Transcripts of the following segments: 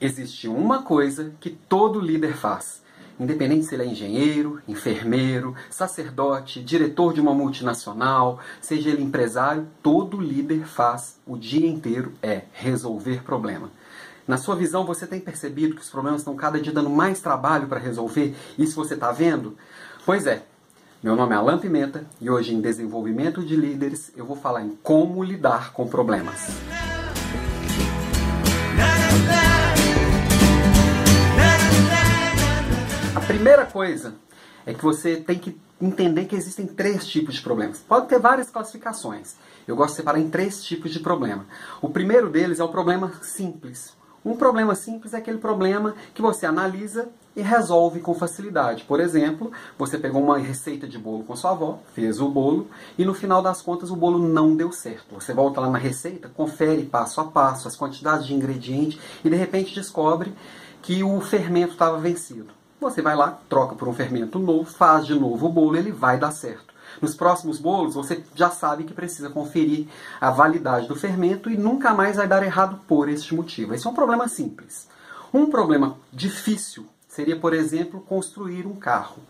Existe uma coisa que todo líder faz. Independente se ele é engenheiro, enfermeiro, sacerdote, diretor de uma multinacional, seja ele empresário, todo líder faz o dia inteiro é resolver problema. Na sua visão, você tem percebido que os problemas estão cada dia dando mais trabalho para resolver? Isso você está vendo? Pois é. Meu nome é Alan Pimenta e hoje em Desenvolvimento de Líderes eu vou falar em como lidar com problemas. Primeira coisa é que você tem que entender que existem três tipos de problemas. Pode ter várias classificações. Eu gosto de separar em três tipos de problema. O primeiro deles é o problema simples. Um problema simples é aquele problema que você analisa e resolve com facilidade. Por exemplo, você pegou uma receita de bolo com sua avó, fez o bolo e no final das contas o bolo não deu certo. Você volta lá na receita, confere passo a passo as quantidades de ingredientes e de repente descobre que o fermento estava vencido. Você vai lá, troca por um fermento novo, faz de novo o bolo, ele vai dar certo. Nos próximos bolos, você já sabe que precisa conferir a validade do fermento e nunca mais vai dar errado por este motivo. Esse é um problema simples. Um problema difícil seria, por exemplo, construir um carro.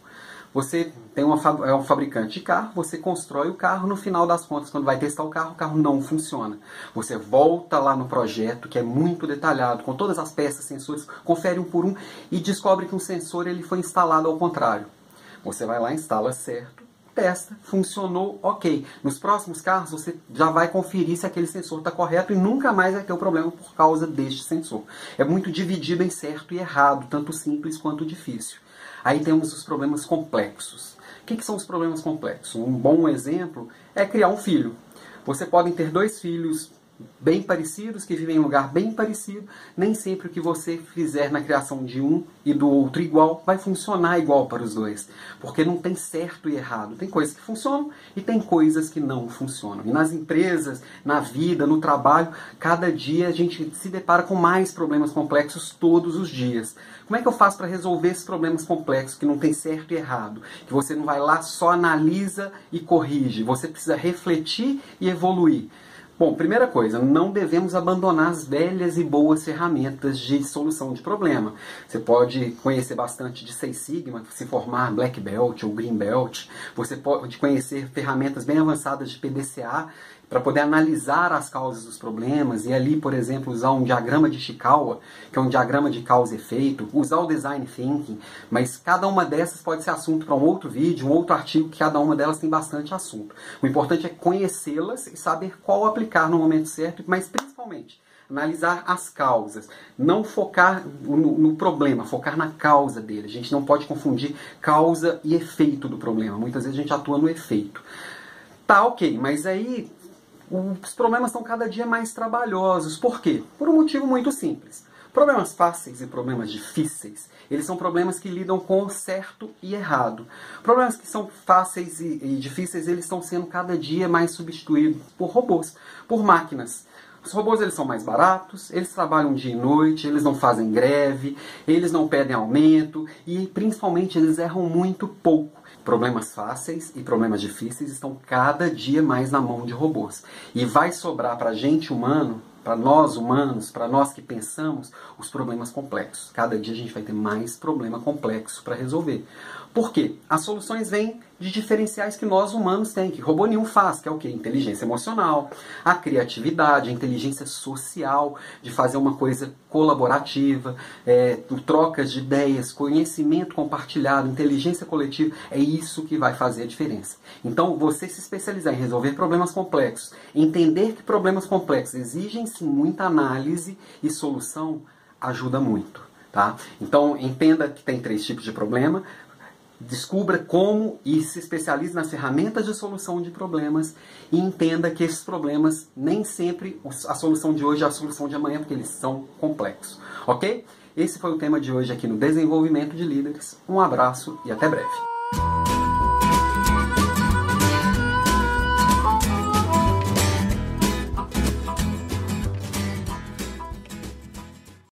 Você tem uma, é um fabricante de carro, você constrói o carro, no final das contas, quando vai testar o carro, o carro não funciona. Você volta lá no projeto, que é muito detalhado, com todas as peças, sensores, confere um por um e descobre que um sensor ele foi instalado ao contrário. Você vai lá, instala certo, testa, funcionou, ok. Nos próximos carros você já vai conferir se aquele sensor está correto e nunca mais vai ter o problema por causa deste sensor. É muito dividido em certo e errado, tanto simples quanto difícil. Aí temos os problemas complexos. O que, que são os problemas complexos? Um bom exemplo é criar um filho. Você pode ter dois filhos bem parecidos, que vivem em um lugar bem parecido, nem sempre o que você fizer na criação de um e do outro igual vai funcionar igual para os dois. Porque não tem certo e errado. Tem coisas que funcionam e tem coisas que não funcionam. E nas empresas, na vida, no trabalho, cada dia a gente se depara com mais problemas complexos todos os dias. Como é que eu faço para resolver esses problemas complexos que não tem certo e errado? Que você não vai lá só analisa e corrige. Você precisa refletir e evoluir. Bom, primeira coisa, não devemos abandonar as velhas e boas ferramentas de solução de problema. Você pode conhecer bastante de Seis Sigma, se formar Black Belt ou Green Belt. Você pode conhecer ferramentas bem avançadas de PDCA para poder analisar as causas dos problemas e ali, por exemplo, usar um diagrama de Chikawa, que é um diagrama de causa e efeito, usar o design thinking, mas cada uma dessas pode ser assunto para um outro vídeo, um outro artigo, que cada uma delas tem bastante assunto. O importante é conhecê-las e saber qual aplicar no momento certo, mas principalmente analisar as causas, não focar no, no, problema, focar na causa dele. A gente não pode confundir causa e efeito do problema. Muitas vezes a gente atua no efeito. Tá, ok, mas aí os problemas estão cada dia mais trabalhosos. Por quê? Por um motivo muito simples. Problemas fáceis e problemas difíceis, eles são problemas que lidam com certo e errado. Problemas que são fáceis e, e difíceis, eles estão sendo cada dia mais substituídos por robôs, por máquinas. Os robôs eles são mais baratos, eles trabalham dia e noite, eles não fazem greve, eles não pedem aumento e principalmente eles erram muito pouco. Problemas fáceis e problemas difíceis estão cada dia mais na mão de robôs. E vai sobrar para a gente humano, para nós humanos, para nós que pensamos, os problemas complexos. Cada dia a gente vai ter mais problema complexo para resolver. Por quê? As soluções vêm de diferenciais que nós humanos temos, que robô nenhum faz, que é o quê? Inteligência emocional, a criatividade, a inteligência social, de fazer uma coisa colaborativa, é, trocas de ideias, conhecimento compartilhado, inteligência coletiva, é isso que vai fazer a diferença. Então, você se especializar em resolver problemas complexos, entender que problemas complexos exigem sim muita análise e solução, ajuda muito. Tá? Então, entenda que tem três tipos de problema. Descubra como e se especialize nas ferramentas de solução de problemas e entenda que esses problemas nem sempre a solução de hoje é a solução de amanhã, porque eles são complexos. Ok? Esse foi o tema de hoje aqui no Desenvolvimento de Líderes. Um abraço e até breve.